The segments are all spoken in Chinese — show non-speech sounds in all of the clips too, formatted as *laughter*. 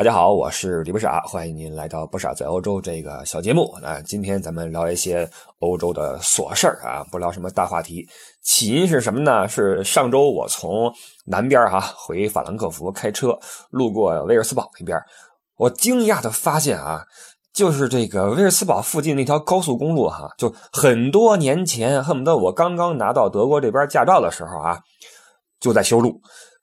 大家好，我是李不傻，欢迎您来到不傻在欧洲这个小节目。那今天咱们聊一些欧洲的琐事儿啊，不聊什么大话题。起因是什么呢？是上周我从南边哈回法兰克福开车，路过威尔斯堡那边，我惊讶的发现啊，就是这个威尔斯堡附近那条高速公路哈，就很多年前，恨不得我刚刚拿到德国这边驾照的时候啊，就在修路。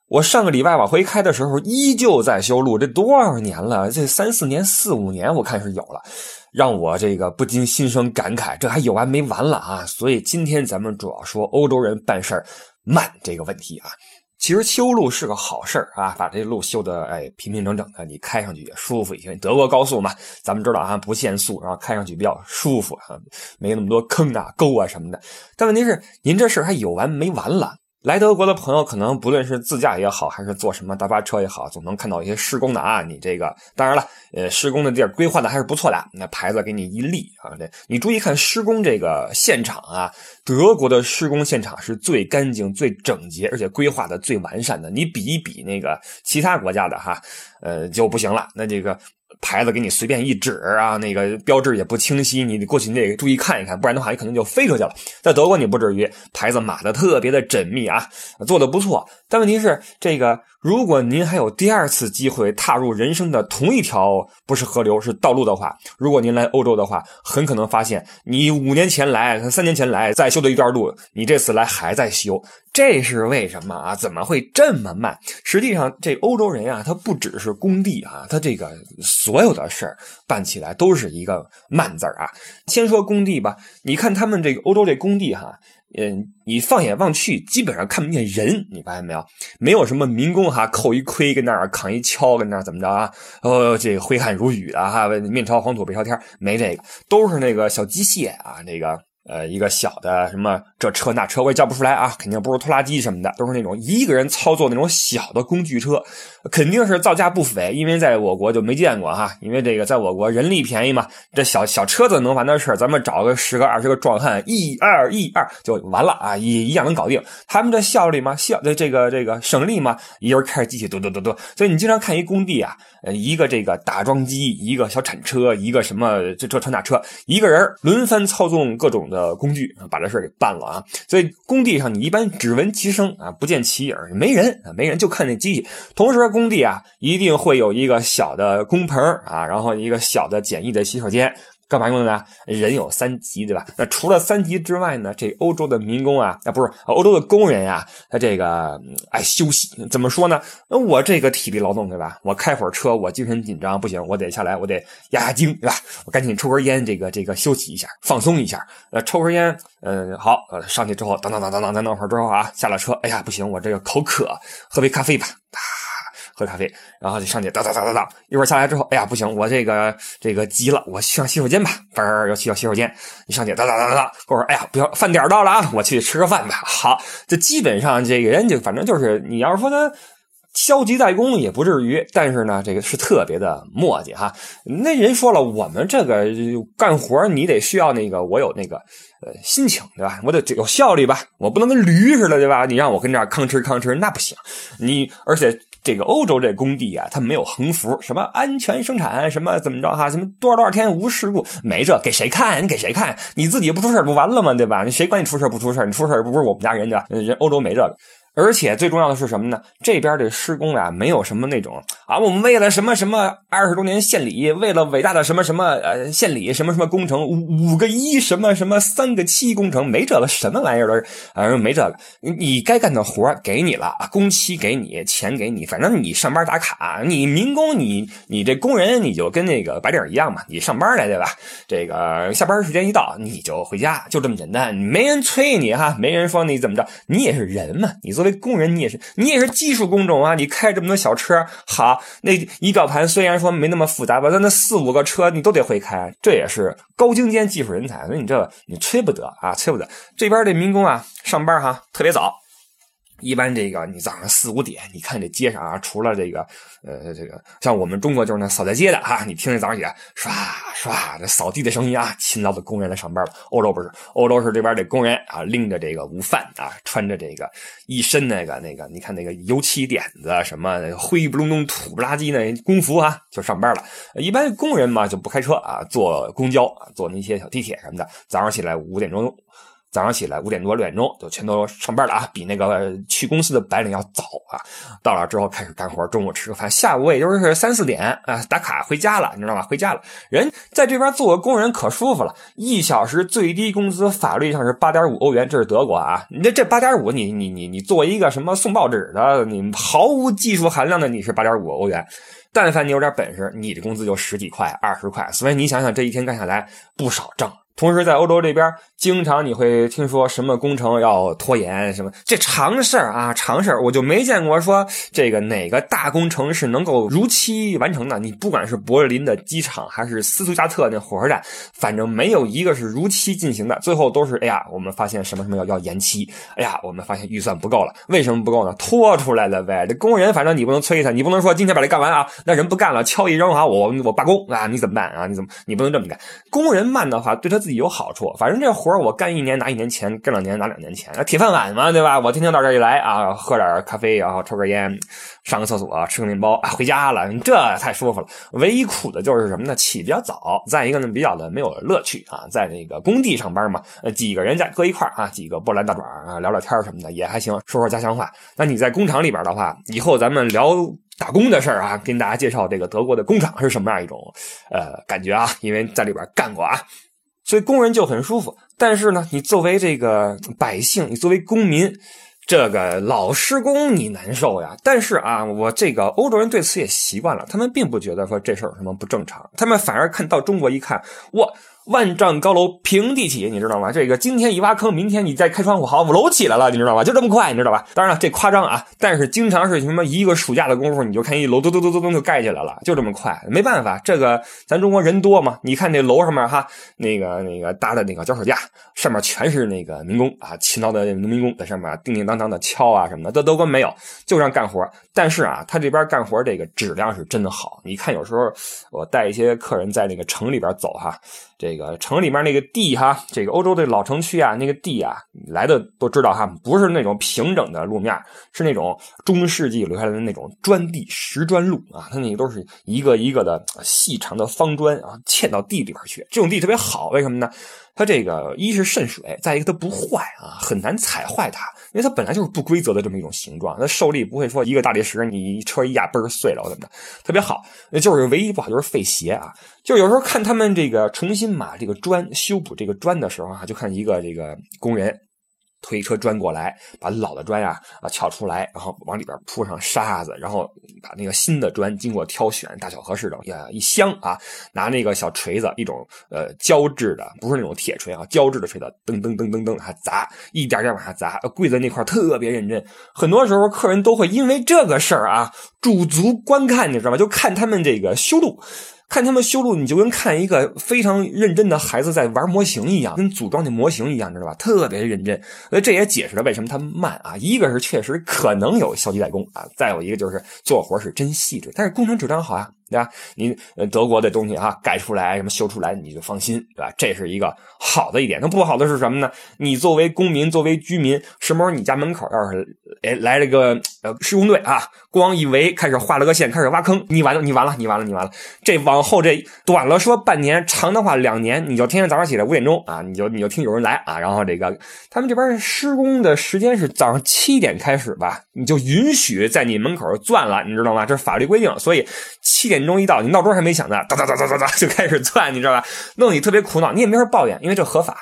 我上个礼拜往回开的时候，依旧在修路。这多少年了？这三四年、四五年，我看是有了，让我这个不禁心生感慨。这还有完没完了啊？所以今天咱们主要说欧洲人办事慢这个问题啊。其实修路是个好事儿啊，把这路修的哎平平整整的，你开上去也舒服一些。德国高速嘛，咱们知道啊，不限速，然后开上去比较舒服啊，没那么多坑啊、沟啊什么的。但问题是，您这事儿还有完没完了？来德国的朋友，可能不论是自驾也好，还是坐什么大巴车也好，总能看到一些施工的啊。你这个当然了，呃，施工的地儿规划的还是不错的，那牌子给你一立啊。这你注意看施工这个现场啊，德国的施工现场是最干净、最整洁，而且规划的最完善的。你比一比那个其他国家的哈，呃，就不行了。那这个。牌子给你随便一指啊，那个标志也不清晰，你得过去你得注意看一看，不然的话你可能就飞出去了。在德国你不至于，牌子码的特别的缜密啊，做的不错。但问题是，这个如果您还有第二次机会踏入人生的同一条不是河流是道路的话，如果您来欧洲的话，很可能发现你五年前来、三年前来再修的一段路，你这次来还在修。这是为什么啊？怎么会这么慢？实际上，这欧洲人啊，他不只是工地啊，他这个所有的事儿办起来都是一个慢字儿啊。先说工地吧，你看他们这个欧洲这工地哈，嗯，你放眼望去，基本上看不见人，你发现没有？没有什么民工哈，扣一盔跟那儿扛一锹跟那儿怎么着啊？哦，这个挥汗如雨啊哈，面朝黄土背朝天，没这个，都是那个小机械啊，那个。呃，一个小的什么这车那车我也叫不出来啊，肯定不是拖拉机什么的，都是那种一个人操作那种小的工具车，肯定是造价不菲，因为在我国就没见过哈，因为这个在我国人力便宜嘛，这小小车子能完的事咱们找个十个二十个壮汉，一二一二就完了啊，一一样能搞定。他们这效率嘛，效这个这个省力嘛，一人开着机器嘟嘟嘟嘟，所以你经常看一工地啊，呃，一个这个打桩机，一个小铲车，一个什么这这车那车，一个人轮番操纵各种的。呃，工具把这事给办了啊！所以工地上你一般只闻其声啊，不见其影，没人啊，没人就看那机器。同时，工地啊一定会有一个小的工棚啊，然后一个小的简易的洗手间。干嘛用的呢？人有三级，对吧？那除了三级之外呢？这欧洲的民工啊，啊不是欧洲的工人呀，他这个爱休息。怎么说呢？我这个体力劳动，对吧？我开会儿车，我精神紧张，不行，我得下来，我得压压惊，对吧？我赶紧抽根烟，这个这个休息一下，放松一下。呃，抽根烟，嗯，好，呃，上去之后，等等等等等，等等会儿之后啊，下了车，哎呀，不行，我这个口渴，喝杯咖啡吧。喝咖啡，然后就上去哒哒哒哒哒，一会儿下来之后，哎呀不行，我这个这个急了，我上洗手间吧，嘣儿要去到洗手间，你上去哒哒哒哒哒，过会儿，哎呀不要，饭点到了啊，我去吃个饭吧。好，这基本上这个人就反正就是你要是说他消极怠工也不至于，但是呢，这个是特别的磨叽哈。那人说了，我们这个干活你得需要那个我有那个呃心情对吧？我得有效率吧，我不能跟驴似的对吧？你让我跟这儿吭哧吭哧那不行，你而且。这个欧洲这工地啊，它没有横幅，什么安全生产，什么怎么着哈，什么多少多少天无事故，没这，给谁看？你给谁看？你自己不出事不完了吗？对吧？谁管你出事不出事？你出事不是我们家人家，人欧洲没这个。而且最重要的是什么呢？这边的施工啊，没有什么那种啊，我们为了什么什么二十周年献礼，为了伟大的什么什么呃献礼，什么什么工程五五个一什么什么三个七工程，没这个什么玩意儿都是啊，没这个。你该干的活给你了，工期给你，钱给你，反正你上班打卡，你民工，你你这工人，你就跟那个白领一样嘛，你上班来对吧？这个下班时间一到，你就回家，就这么简单，没人催你哈，没人说你怎么着，你也是人嘛，你作为。工人，你也是你也是技术工种啊！你开这么多小车，好，那仪表盘虽然说没那么复杂吧，但那四五个车你都得会开，这也是高精尖技术人才。所以你这你催不得啊，催不得。这边这民工啊，上班哈特别早。一般这个你早上四五点，你看这街上啊，除了这个，呃，这个像我们中国就是那扫大街的哈，你听这早上起来唰唰这扫地的声音啊，勤劳的工人来上班了。欧洲不是，欧洲是这边这工人啊，拎着这个午饭啊，穿着这个一身那个那个，你看那个油漆点子什么灰不隆咚、土不拉几那工服啊，就上班了。一般工人嘛就不开车啊，坐公交，坐那些小地铁什么的，早上起来五点钟。早上起来五点多六点钟就全都上班了啊，比那个去公司的白领要早啊。到了之后开始干活，中午吃个饭，下午也就是三四点啊打卡回家了，你知道吗？回家了，人在这边做个工人可舒服了，一小时最低工资法律上是八点五欧元，这是德国啊。你这这八点五，你你你你做一个什么送报纸的，你毫无技术含量的，你是八点五欧元。但凡你有点本事，你的工资就十几块、二十块。所以你想想，这一天干下来不少挣。同时，在欧洲这边，经常你会听说什么工程要拖延，什么这常事儿啊，常事儿。我就没见过说这个哪个大工程是能够如期完成的。你不管是柏林的机场，还是斯图加特那火车站，反正没有一个是如期进行的。最后都是，哎呀，我们发现什么什么要要延期，哎呀，我们发现预算不够了。为什么不够呢？拖出来了呗。这工人反正你不能催他，你不能说今天把这干完啊，那人不干了，敲一扔啊，我我罢工啊，你怎么办啊？你怎么你不能这么干？工人慢的话，对他自己有好处，反正这活儿我干一年拿一年钱，干两年拿两年钱，铁饭碗嘛，对吧？我天天到这儿一来啊，喝点咖啡，然后抽根烟，上个厕所，吃个面包啊，回家了，这太舒服了。唯一苦的就是什么呢？起比较早，再一个呢，比较的没有乐趣啊。在那个工地上班嘛，几个人在搁一块啊，几个波兰大爪啊，聊聊天什么的也还行，说说家乡话。那你在工厂里边的话，以后咱们聊。打工的事儿啊，跟大家介绍这个德国的工厂是什么样一种呃感觉啊？因为在里边干过啊，所以工人就很舒服。但是呢，你作为这个百姓，你作为公民，这个老施工你难受呀。但是啊，我这个欧洲人对此也习惯了，他们并不觉得说这事儿有什么不正常，他们反而看到中国一看，哇。万丈高楼平地起，你知道吗？这个今天一挖坑，明天你再开窗户，好，五楼起来了，你知道吗？就这么快，你知道吧？当然了，这夸张啊，但是经常是什么一个暑假的功夫，你就看一楼咚咚咚咚咚就盖起来了，就这么快，没办法，这个咱中国人多嘛？你看那楼上面哈，那个那个搭的那个脚手架，上面全是那个民工啊，勤劳的农民工在上面叮叮当当的敲啊什么的，这都跟没有，就让干活。但是啊，他这边干活这个质量是真的好。你看有时候我带一些客人在那个城里边走哈。这个个城里面那个地哈，这个欧洲的老城区啊，那个地啊，来的都知道哈，不是那种平整的路面，是那种中世纪留下来的那种砖地石砖路啊，它那个都是一个一个的细长的方砖啊，嵌到地里边去，这种地特别好，为什么呢？它这个一是渗水，再一个它不坏啊，很难踩坏它，因为它本来就是不规则的这么一种形状，它受力不会说一个大理石你车一压嘣碎了怎么的，特别好。那就是唯一不好就是费鞋啊，就有时候看他们这个重新码这个砖修补这个砖的时候啊，就看一个这个工人。推车砖过来，把老的砖呀啊撬出来，然后往里边铺上沙子，然后把那个新的砖经过挑选，大小合适的呀一箱啊，拿那个小锤子，一种呃胶质的，不是那种铁锤啊，胶质的锤子，噔噔噔噔噔还砸，一点点往下砸，跪在那块特别认真。很多时候客人都会因为这个事儿啊驻足观看，你知道吗？就看他们这个修路。看他们修路，你就跟看一个非常认真的孩子在玩模型一样，跟组装那模型一样，知道吧？特别认真。所以这也解释了为什么他们慢啊。一个是确实可能有消极怠工啊，再有一个就是做活是真细致，但是工程质量好啊。对吧？你德国的东西哈，改出来什么修出来，你就放心，对吧？这是一个好的一点。那不好的是什么呢？你作为公民，作为居民，什么时候你家门口要是哎来了个呃施工队啊，光一围开始画了个线，开始挖坑，你完了，你完了，你完了，你完了。这往后这短了说半年，长的话两年，你就天天早上起来五点钟啊，你就你就听有人来啊，然后这个他们这边施工的时间是早上七点开始吧，你就允许在你门口钻了，你知道吗？这是法律规定，所以七点。点钟一到，你闹钟还没响呢，哒哒哒哒哒哒就开始窜，你知道吧？弄得你特别苦恼，你也没法抱怨，因为这合法。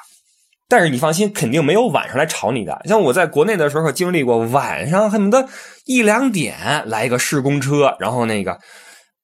但是你放心，肯定没有晚上来吵你的。像我在国内的时候经历过，晚上恨不得一两点来一个施工车，然后那个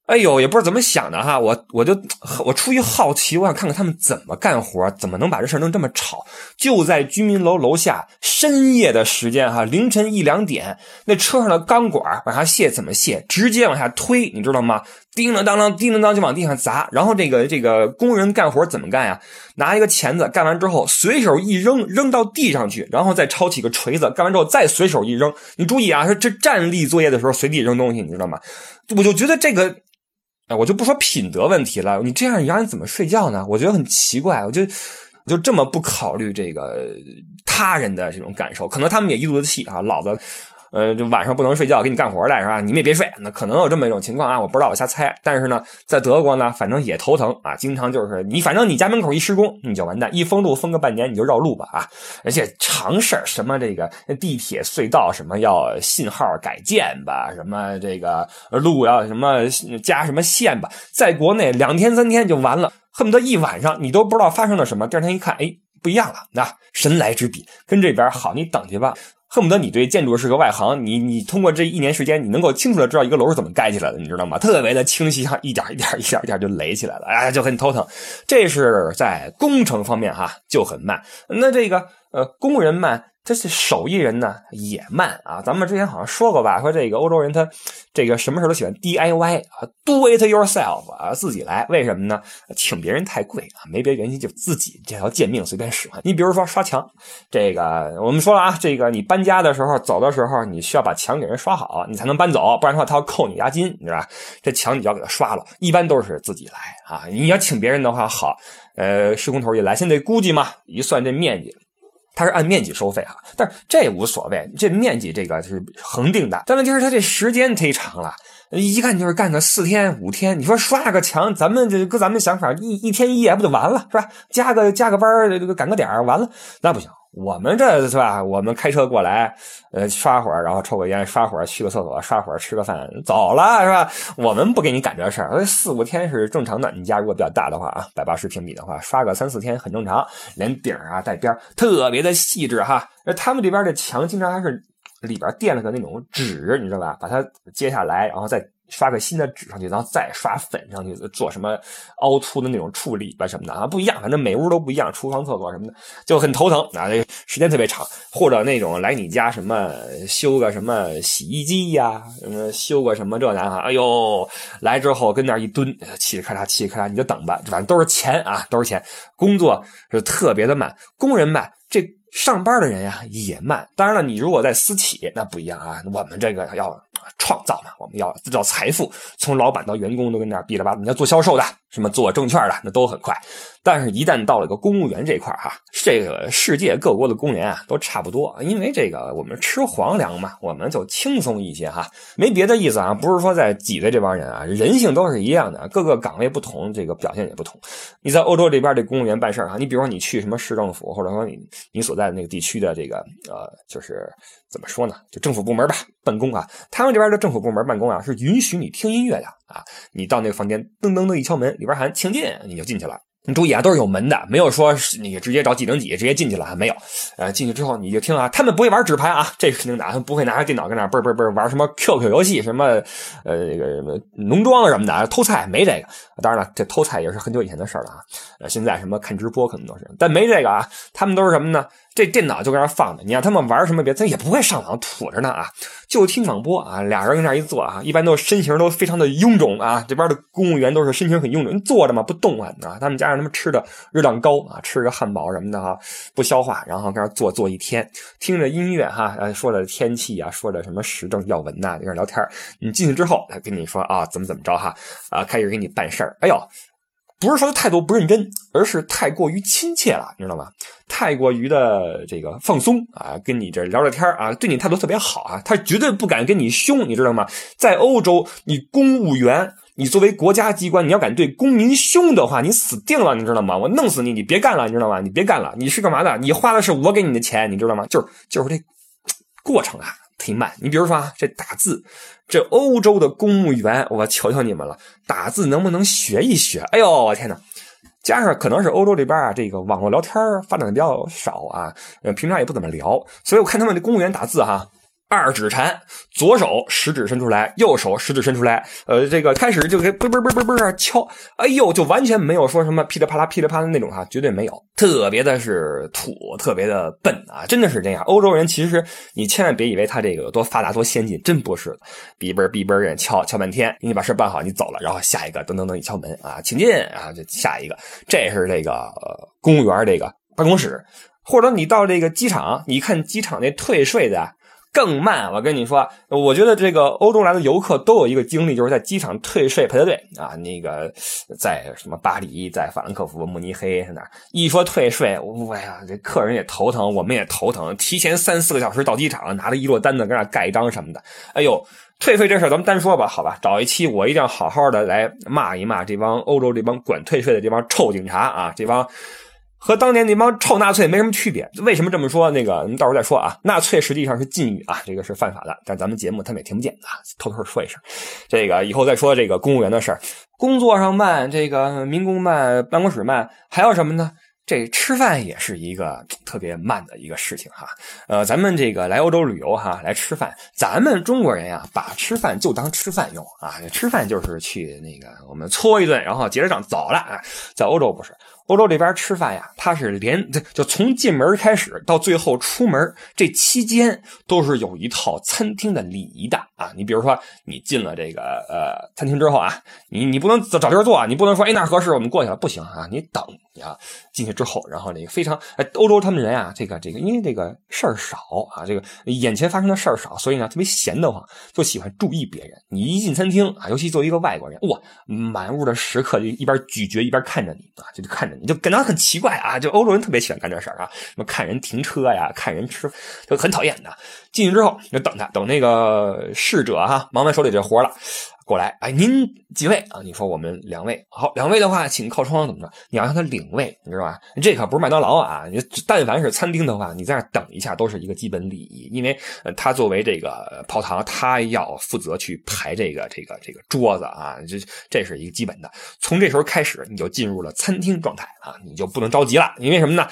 哎呦，也不知道怎么想的哈，我我就 *tsk* 我出于好奇，我想看看他们怎么干活，怎么能把这事弄这么吵。就在居民楼楼下，深夜的时间哈，凌晨一两点，那车上的钢管往下卸怎么卸？直接往下推，你知道吗？叮当当当，叮当当就往地上砸。然后这个这个工人干活怎么干呀？拿一个钳子，干完之后随手一扔，扔到地上去，然后再抄起个锤子，干完之后再随手一扔。你注意啊，说这站立作业的时候随地扔东西，你知道吗？我就觉得这个。哎我就不说品德问题了，你这样你让人怎么睡觉呢？我觉得很奇怪，我就就这么不考虑这个他人的这种感受，可能他们也一肚子气啊，老子。呃，就晚上不能睡觉，给你干活来是吧？你们也别睡，那可能有这么一种情况啊，我不知道，我瞎猜。但是呢，在德国呢，反正也头疼啊，经常就是你，反正你家门口一施工，你就完蛋，一封路封个半年，你就绕路吧啊！而且常事儿，什么这个地铁隧道什么要信号改建吧，什么这个路要什么加什么线吧，在国内两天三天就完了，恨不得一晚上你都不知道发生了什么，第二天一看，哎，不一样了，那神来之笔，跟这边好，你等去吧。恨不得你对建筑是个外行，你你通过这一年时间，你能够清楚的知道一个楼是怎么盖起来的，你知道吗？特别的清晰，哈，一点一点一点一点就垒起来了，哎，就很头疼。这是在工程方面哈就很慢，那这个呃工人慢。这是手艺人呢也慢啊，咱们之前好像说过吧，说这个欧洲人他这个什么事都喜欢 DIY 啊，Do it yourself 啊，自己来。为什么呢？请别人太贵啊，没别原因，就自己这条贱命随便使唤。你比如说刷墙，这个我们说了啊，这个你搬家的时候走的时候，你需要把墙给人刷好，你才能搬走，不然的话他要扣你押金，你知道吧？这墙你就要给他刷了，一般都是自己来啊。你要请别人的话，好，呃，施工头一来，先得估计嘛，一算这面积。它是按面积收费哈，但是这无所谓，这面积这个是恒定的。但问题是，它这时间忒长了，一看就是干个四天五天。你说刷个墙，咱们这搁咱们想法，一一天一夜不就完了是吧？加个加个班这个赶个点完了，那不行。我们这是吧？我们开车过来，呃，刷会儿，然后抽个烟，刷会儿，去个厕所，刷会儿，吃个饭，走了是吧？我们不给你赶这事儿，四五天是正常的。你家如果比较大的话啊，百八十平米的话，刷个三四天很正常。连顶啊带边特别的细致哈。他们这边的墙经常还是里边垫了个那种纸，你知道吧？把它揭下来，然后再。刷个新的纸上去，然后再刷粉上去，做什么凹凸的那种处理吧什么的啊，不一样，反正每屋都不一样，厨房、厕所什么的就很头疼啊，这时间特别长。或者那种来你家什么修个什么洗衣机呀，什么修个什么这那哈，哎呦，来之后跟那一蹲，嘁哩咔嚓，嘁哩咔嚓，你就等吧，反正都是钱啊，都是钱。工作是特别的慢，工人慢，这上班的人呀也慢。当然了，你如果在私企那不一样啊，我们这个要。创造嘛，我们要制造财富，从老板到员工都跟那儿哔哩吧啦。你要做销售的，什么做证券的，那都很快。但是，一旦到了个公务员这块哈，这个世界各国的工人啊，都差不多。因为这个我们吃皇粮嘛，我们就轻松一些哈，没别的意思啊，不是说在挤兑这帮人啊，人性都是一样的，各个岗位不同，这个表现也不同。你在欧洲这边这公务员办事啊，你比如说你去什么市政府，或者说你你所在的那个地区的这个呃，就是怎么说呢，就政府部门吧，办公啊，他们这边的政府部门办公啊，是允许你听音乐的啊，你到那个房间，噔噔噔一敲门，里边喊请进，你就进去了。你注意啊，都是有门的，没有说你直接找几零几直接进去了，没有。呃，进去之后你就听啊，他们不会玩纸牌啊，这是肯定的，他们不会拿着电脑跟那嘣嘣嘣玩什么 QQ 游戏，什么呃那个农庄什么的偷菜，没这个。当然了，这偷菜也是很久以前的事了啊。呃，现在什么看直播可能都是，但没这个啊。他们都是什么呢？这电脑就搁那放着，你让他们玩什么别，他也不会上网，土着呢啊，就听广播啊。俩人跟那一坐啊，一般都身形都非常的臃肿啊。这边的公务员都是身形很臃肿，坐着嘛不动啊啊。他们加上他们吃的热量高啊，吃个汉堡什么的哈，不消化，然后搁那坐坐一天，听着音乐哈，说着天气啊，说着什么时政要闻呐，在那聊天你进去之后，他跟你说啊，怎么怎么着哈啊，开始给你办事儿。哎呦。不是说他态度不认真，而是太过于亲切了，你知道吗？太过于的这个放松啊，跟你这聊聊天啊，对你态度特别好啊，他绝对不敢跟你凶，你知道吗？在欧洲，你公务员，你作为国家机关，你要敢对公民凶的话，你死定了，你知道吗？我弄死你，你别干了，你知道吗？你别干了，你是干嘛的？你花的是我给你的钱，你知道吗？就是就是这过程啊。忒慢，你比如说啊，这打字，这欧洲的公务员，我求求你们了，打字能不能学一学？哎呦，我天哪！加上可能是欧洲这边啊，这个网络聊天发展的比较少啊，呃，平常也不怎么聊，所以我看他们这公务员打字哈。二指禅，左手食指伸出来，右手食指伸出来，呃，这个开始就给嘣嘣嘣嘣嘣敲，哎呦，就完全没有说什么噼里啪啦噼里啪啦那种哈，绝对没有，特别的是土，特别的笨啊，真的是这样。欧洲人其实你千万别以为他这个有多发达多先进，真不是的，哔嘣哔嘣人敲敲半天，你把事办好，你走了，然后下一个噔噔噔一敲门啊，请进啊，就下一个，这是这个公务员这个办公室，或者你到这个机场，你看机场那退税的。更慢，我跟你说，我觉得这个欧洲来的游客都有一个经历，就是在机场退税排队啊。那个在什么巴黎，在法兰克福、慕尼黑那一说退税，哎呀，这客人也头疼，我们也头疼。提前三四个小时到机场，拿着一摞单子搁那盖章什么的。哎呦，退税这事咱们单说吧，好吧，找一期我一定要好好的来骂一骂这帮欧洲这帮管退税的这帮臭警察啊，这帮。和当年那帮臭纳粹没什么区别。为什么这么说？那个，咱们到时候再说啊。纳粹实际上是禁语啊，这个是犯法的。但咱们节目他们也听不见啊，偷偷说一声。这个以后再说这个公务员的事儿，工作上慢，这个民工慢，办公室慢，还有什么呢？这吃饭也是一个特别慢的一个事情哈。呃，咱们这个来欧洲旅游哈，来吃饭，咱们中国人呀，把吃饭就当吃饭用啊。吃饭就是去那个我们搓一顿，然后结着账走了啊。在欧洲不是。欧洲这边吃饭呀，他是连就从进门开始到最后出门这期间都是有一套餐厅的礼仪的啊。你比如说，你进了这个呃餐厅之后啊，你你不能找找地儿坐，你不能说哎那合适我们过去了，不行啊，你等啊进去之后，然后那个非常哎欧洲他们人啊，这个这个因为这个事儿少啊，这个眼前发生的事儿少，所以呢特别闲得慌，就喜欢注意别人。你一进餐厅啊，尤其作为一个外国人，哇，满屋的食客就一边咀嚼一边看着你啊，就看着。你就感到很奇怪啊！就欧洲人特别喜欢干这事儿啊，什么看人停车呀，看人吃，就很讨厌的。进去之后就等他，等那个侍者哈忙完手里这活了。过来，哎，您几位啊？你说我们两位，好，两位的话，请靠窗，怎么着？你要让他领位，你知道吧？这可不是麦当劳啊！你但凡是餐厅的话，你在那等一下都是一个基本礼仪，因为他作为这个跑堂，他要负责去排这个这个这个桌子啊，这这是一个基本的。从这时候开始，你就进入了餐厅状态啊，你就不能着急了，因为什么呢？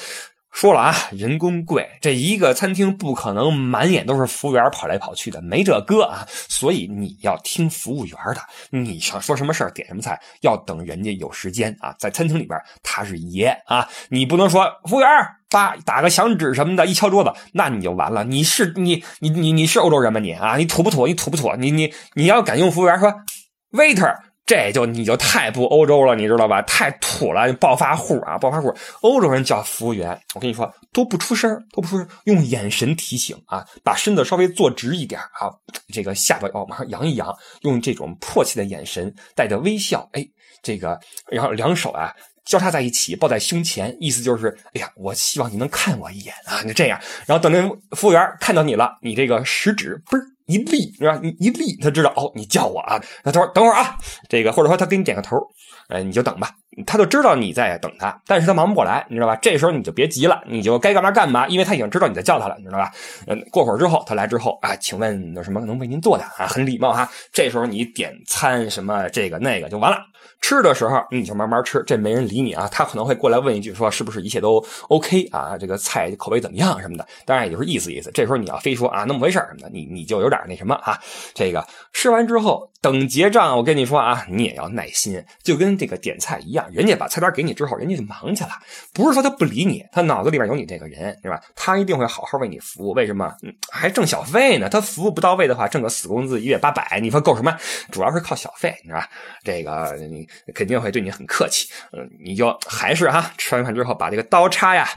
说了啊，人工贵，这一个餐厅不可能满眼都是服务员跑来跑去的，没这哥啊，所以你要听服务员的。你想说什么事，点什么菜，要等人家有时间啊。在餐厅里边，他是爷啊，你不能说服务员打打个响指什么的，一敲桌子，那你就完了。你是你你你你是欧洲人吗你啊？你土不土？你土不土？你你你要敢用服务员说，waiter。这就你就太不欧洲了，你知道吧？太土了，暴发户啊，暴发户！欧洲人叫服务员，我跟你说都不出声，都不出声，用眼神提醒啊，把身子稍微坐直一点啊，这个下巴哦往上扬一扬，用这种迫切的眼神带着微笑，哎，这个然后两手啊交叉在一起抱在胸前，意思就是，哎呀，我希望你能看我一眼啊，就这样。然后等那服务员看到你了，你这个食指嘣一立是吧？你一立，他知道哦，你叫我啊。那他说等会儿啊，这个或者说他给你点个头，哎，你就等吧。他就知道你在等他，但是他忙不过来，你知道吧？这时候你就别急了，你就该干嘛干嘛，因为他已经知道你在叫他了，你知道吧？嗯，过会儿之后他来之后啊，请问有什么能为您做的啊？很礼貌哈。这时候你点餐什么这个那个就完了。吃的时候你就慢慢吃，这没人理你啊。他可能会过来问一句说是不是一切都 OK 啊？这个菜口味怎么样什么的？当然也就是意思意思。这时候你要非说啊那么回事什么的，你你就有点那什么啊。这个吃完之后等结账，我跟你说啊，你也要耐心，就跟这个点菜一样，人家把菜单给你之后，人家就忙去了，不是说他不理你，他脑子里边有你这个人是吧？他一定会好好为你服务。为什么？还挣小费呢？他服务不到位的话，挣个死工资一月八百，你说够什么？主要是靠小费，是吧？这个你。肯定会对你很客气，嗯，你就还是哈，吃完饭之后把这个刀叉呀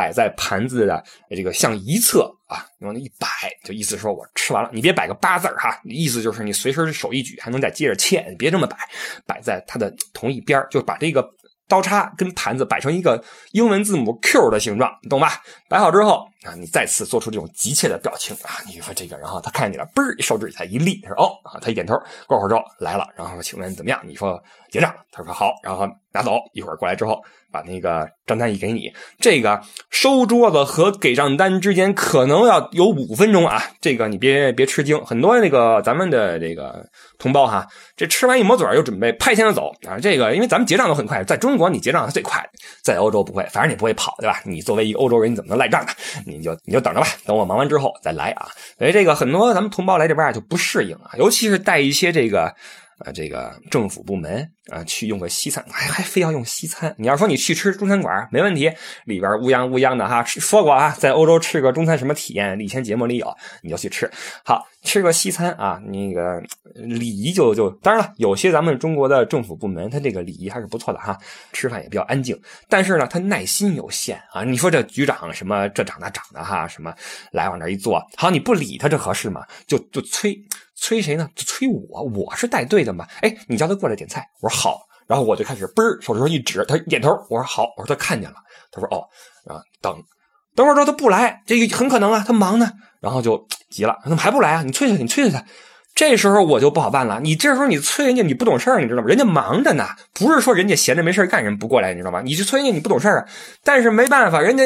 摆在盘子的这个向一侧啊，往那一摆，就意思说我吃完了，你别摆个八字哈，意思就是你随时手一举还能再接着切，你别这么摆，摆在它的同一边就把这个刀叉跟盘子摆成一个英文字母 Q 的形状，懂吧？摆好之后。啊，你再次做出这种急切的表情啊！你说这个，然后他看见你了，嘣儿，手指才一立，他说：“哦，啊，他一点头，过会儿之后来了，然后，请问怎么样？你说结账，他说好，然后拿走，一会儿过来之后，把那个账单一给你，这个收桌子和给账单之间可能要有五分钟啊！这个你别别吃惊，很多那个咱们的这个同胞哈，这吃完一抹嘴就准备拍钱就走啊！这个因为咱们结账都很快，在中国你结账是最快，在欧洲不会，反正你不会跑对吧？你作为一个欧洲人，你怎么能赖账呢？你就你就等着吧，等我忙完之后再来啊。所以这个很多咱们同胞来这边就不适应啊，尤其是带一些这个。啊，这个政府部门啊，去用个西餐，还还非要用西餐。你要说你去吃中餐馆没问题，里边乌泱乌泱的哈，说过啊，在欧洲吃个中餐什么体验？以前节目里有，你就去吃。好吃个西餐啊，那个礼仪就就当然了，有些咱们中国的政府部门，他这个礼仪还是不错的哈，吃饭也比较安静。但是呢，他耐心有限啊。你说这局长什么这长那长的哈，什么来往那一坐，好你不理他这合适吗？就就催。催谁呢？就催我，我是带队的嘛。哎，你叫他过来点菜，我说好。然后我就开始嘣儿，手指头一指，他点头。我说好，我说他看见了。他说哦，啊，等，等会儿之后他不来，这个很可能啊，他忙呢。然后就急了，怎么还不来啊？你催催他，你催催他。这时候我就不好办了。你这时候你催人家，你不懂事儿，你知道吗？人家忙着呢，不是说人家闲着没事干人不过来，你知道吗？你去催人家，你不懂事儿啊。但是没办法，人家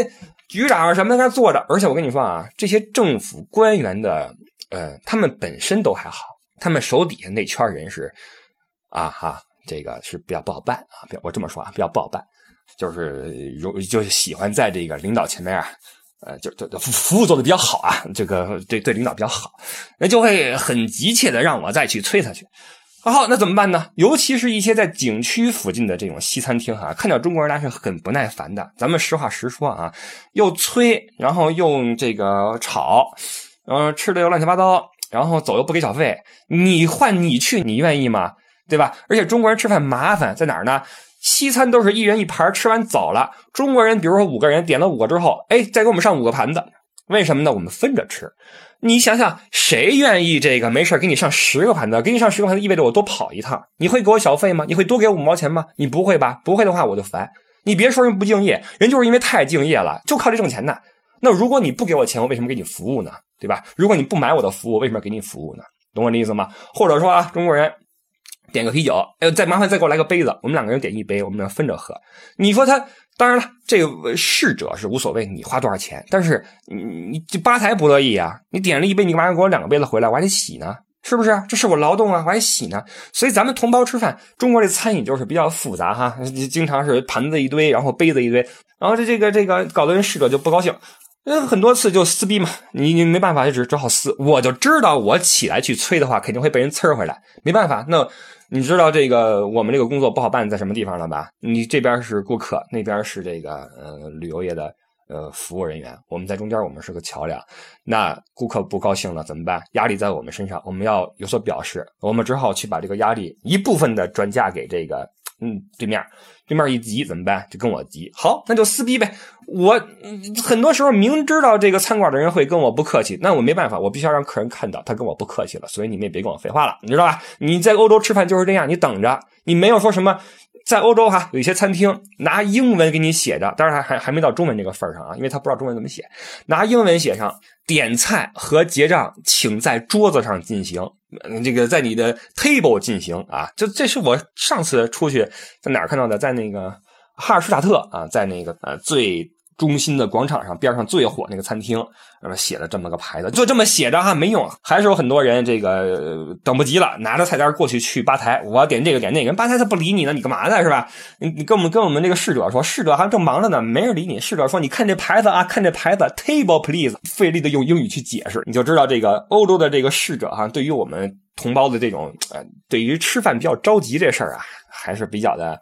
局长什么在那坐着，而且我跟你说啊，这些政府官员的。呃，他们本身都还好，他们手底下那圈人是，啊哈，这个是比较不好办啊。我这么说啊，比较不好办，就是容就是喜欢在这个领导前面啊，呃，就就服服务做的比较好啊，这个对对领导比较好，那就会很急切的让我再去催他去。好，那怎么办呢？尤其是一些在景区附近的这种西餐厅哈，看到中国人那是很不耐烦的。咱们实话实说啊，又催，然后又这个吵。嗯，吃的又乱七八糟，然后走又不给小费，你换你去，你愿意吗？对吧？而且中国人吃饭麻烦在哪儿呢？西餐都是一人一盘，吃完走了。中国人，比如说五个人点了五个之后，哎，再给我们上五个盘子，为什么呢？我们分着吃。你想想，谁愿意这个没事给你上十个盘子？给你上十个盘子意味着我多跑一趟，你会给我小费吗？你会多给五毛钱吗？你不会吧？不会的话我就烦。你别说人不敬业，人就是因为太敬业了，就靠这挣钱呢。那如果你不给我钱，我为什么给你服务呢？对吧？如果你不买我的服务，为什么给你服务呢？懂我的意思吗？或者说啊，中国人点个啤酒，哎，再麻烦再给我来个杯子，我们两个人点一杯，我们俩分着喝。你说他，当然了，这个侍者是无所谓，你花多少钱？但是你你吧台不乐意啊，你点了一杯，你干嘛要给我两个杯子回来？我还得洗呢，是不是？这是我劳动啊，我还洗呢。所以咱们同胞吃饭，中国这餐饮就是比较复杂哈，经常是盘子一堆，然后杯子一堆，然后这这个这个搞得人侍者就不高兴。很多次就撕逼嘛，你你没办法，就只只好撕。我就知道我起来去催的话，肯定会被人呲回来。没办法，那你知道这个我们这个工作不好办在什么地方了吧？你这边是顾客，那边是这个呃旅游业的呃服务人员，我们在中间，我们是个桥梁。那顾客不高兴了怎么办？压力在我们身上，我们要有所表示，我们只好去把这个压力一部分的转嫁给这个。嗯，对面，对面一急怎么办？就跟我急。好，那就撕逼呗。我很多时候明知道这个餐馆的人会跟我不客气，那我没办法，我必须要让客人看到他跟我不客气了。所以你们也别跟我废话了，你知道吧？你在欧洲吃饭就是这样，你等着，你没有说什么。在欧洲哈，有一些餐厅拿英文给你写着，当然还还还没到中文这个份上啊，因为他不知道中文怎么写，拿英文写上点菜和结账，请在桌子上进行，这个在你的 table 进行啊，这这是我上次出去在哪儿看到的，在那个哈尔施塔特啊，在那个呃最。中心的广场上边上最火那个餐厅，那么写了这么个牌子，就这么写着哈，没用，还是有很多人这个等不及了，拿着菜单过去去吧台，我要点这个点那个，人吧台他不理你呢，你干嘛呢是吧？你你跟我们跟我们这个侍者说，侍者还正忙着呢，没人理你。侍者说，你看这牌子啊，看这牌子，table please，费力的用英语去解释，你就知道这个欧洲的这个侍者哈，对于我们同胞的这种呃，对于吃饭比较着急这事儿啊，还是比较的。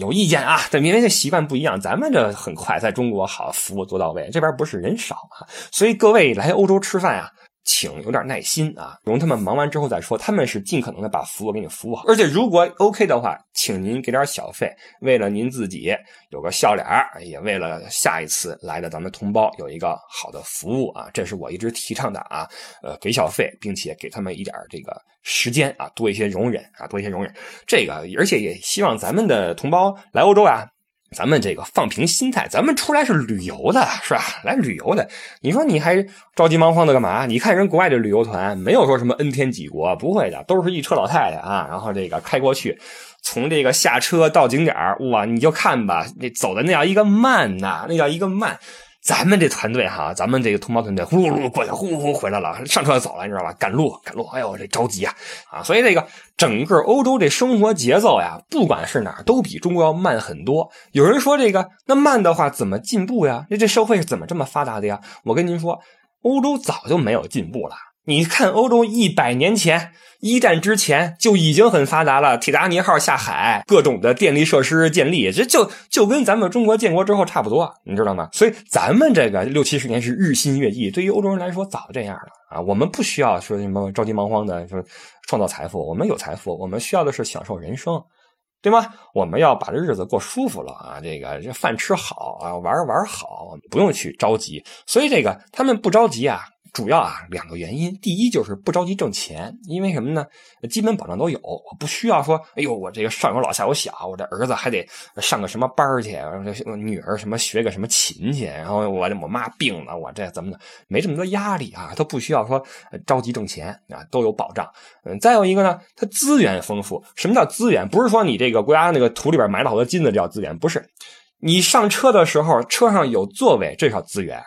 有意见啊？但因为这习惯不一样，咱们这很快，在中国好服务做到位，这边不是人少啊，所以各位来欧洲吃饭啊。请有点耐心啊，容他们忙完之后再说。他们是尽可能的把服务给你服务好，而且如果 OK 的话，请您给点小费，为了您自己有个笑脸也为了下一次来的咱们同胞有一个好的服务啊，这是我一直提倡的啊。呃，给小费，并且给他们一点这个时间啊，多一些容忍啊，多一些容忍。这个，而且也希望咱们的同胞来欧洲啊。咱们这个放平心态，咱们出来是旅游的，是吧？来旅游的，你说你还着急忙慌的干嘛？你看人国外的旅游团，没有说什么 N 天几国，不会的，都是一车老太太啊，然后这个开过去，从这个下车到景点哇，你就看吧，那走的那叫一个慢呐，那叫一个慢。咱们这团队哈，咱们这个同胞团队呼噜噜过去，呼呼回来了，上车走了，你知道吧？赶路赶路，哎呦，这着急啊啊！所以这个整个欧洲这生活节奏呀，不管是哪儿，都比中国要慢很多。有人说这个那慢的话怎么进步呀？那这社会是怎么这么发达的呀？我跟您说，欧洲早就没有进步了。你看，欧洲一百年前一战之前就已经很发达了，铁达尼号下海，各种的电力设施建立，这就就跟咱们中国建国之后差不多，你知道吗？所以咱们这个六七十年是日新月异，对于欧洲人来说早就这样了啊。我们不需要说什么着急忙慌的说创造财富，我们有财富，我们需要的是享受人生，对吗？我们要把这日子过舒服了啊，这个这饭吃好啊，玩玩好，不用去着急。所以这个他们不着急啊。主要啊两个原因，第一就是不着急挣钱，因为什么呢？基本保障都有，我不需要说，哎呦，我这个上有老下有小，我这儿子还得上个什么班去，女儿什么学个什么琴去，然后我我妈病了，我这怎么的，没这么多压力啊，都不需要说着急挣钱啊，都有保障。嗯，再有一个呢，它资源丰富。什么叫资源？不是说你这个国家那个土里边埋了好多金子叫资源，不是。你上车的时候车上有座位，这叫资源。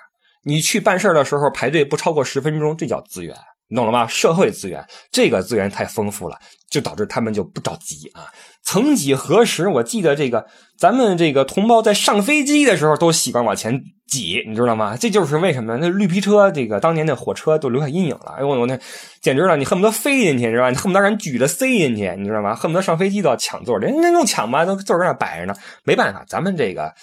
你去办事的时候排队不超过十分钟，这叫资源，你懂了吗？社会资源，这个资源太丰富了，就导致他们就不着急啊。曾几何时，我记得这个咱们这个同胞在上飞机的时候都习惯往前挤，你知道吗？这就是为什么那绿皮车这个当年的火车都留下阴影了。哎呦我那简直了，你恨不得飞进去，你知道吧？你恨不得让人举着塞进去，你知道吗？恨不得上飞机都要抢座，人家用抢吧，都座在那摆着呢。没办法，咱们这个。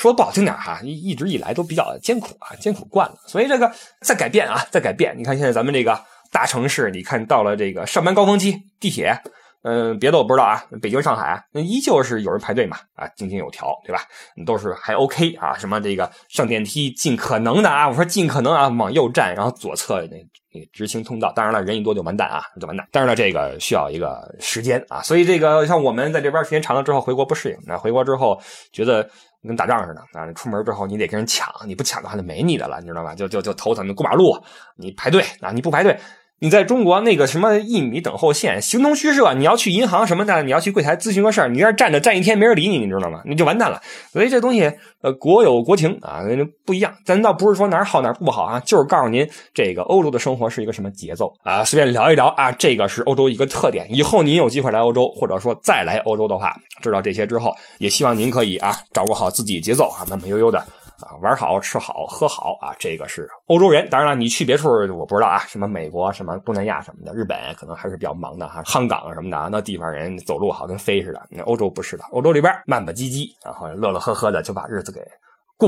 说不好听点哈，一一直以来都比较艰苦啊，艰苦惯了，所以这个在改变啊，在改变。你看现在咱们这个大城市，你看到了这个上班高峰期，地铁，嗯，别的我不知道啊，北京、上海那依旧是有人排队嘛，啊，井井有条，对吧？都是还 OK 啊，什么这个上电梯尽可能的啊，我说尽可能啊，往右站，然后左侧那那直行通道。当然了，人一多就完蛋啊，就完蛋。但是呢，这个需要一个时间啊，所以这个像我们在这边时间长了之后回国不适应，那回国之后觉得。跟打仗似的啊！出门之后你得跟人抢，你不抢的话就没你的了，你知道吧？就就就头疼，你过马路你排队啊！你不排队。你在中国那个什么一米等候线形同虚设啊，你要去银行什么的，你要去柜台咨询个事儿，你在那站着站一天没人理你，你知道吗？你就完蛋了。所以这东西，呃，国有国情啊，不一样。咱倒不是说哪儿好哪儿不好啊，就是告诉您这个欧洲的生活是一个什么节奏啊，随便聊一聊啊，这个是欧洲一个特点。以后您有机会来欧洲，或者说再来欧洲的话，知道这些之后，也希望您可以啊，掌握好自己节奏啊，慢慢悠悠的。啊，玩好吃好喝好啊，这个是欧洲人。当然了，你去别处我不知道啊，什么美国、什么东南亚什么的，日本可能还是比较忙的哈。香港什么的，那地方人走路好跟飞似的。那欧洲不是的，欧洲里边慢慢唧唧，然后乐乐呵呵的就把日子给。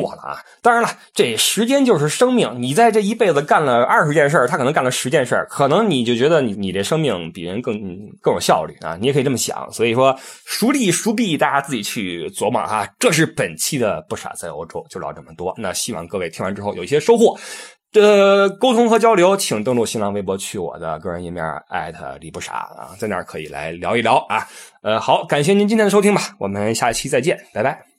过了啊！当然了，这时间就是生命。你在这一辈子干了二十件事他可能干了十件事可能你就觉得你你这生命比人更更有效率啊！你也可以这么想。所以说，孰利孰弊，大家自己去琢磨哈。这是本期的不傻在欧洲就聊这么多。那希望各位听完之后有一些收获。这沟通和交流，请登录新浪微博，去我的个人页面艾特李不傻啊，在那儿可以来聊一聊啊。呃，好，感谢您今天的收听吧，我们下期再见，拜拜。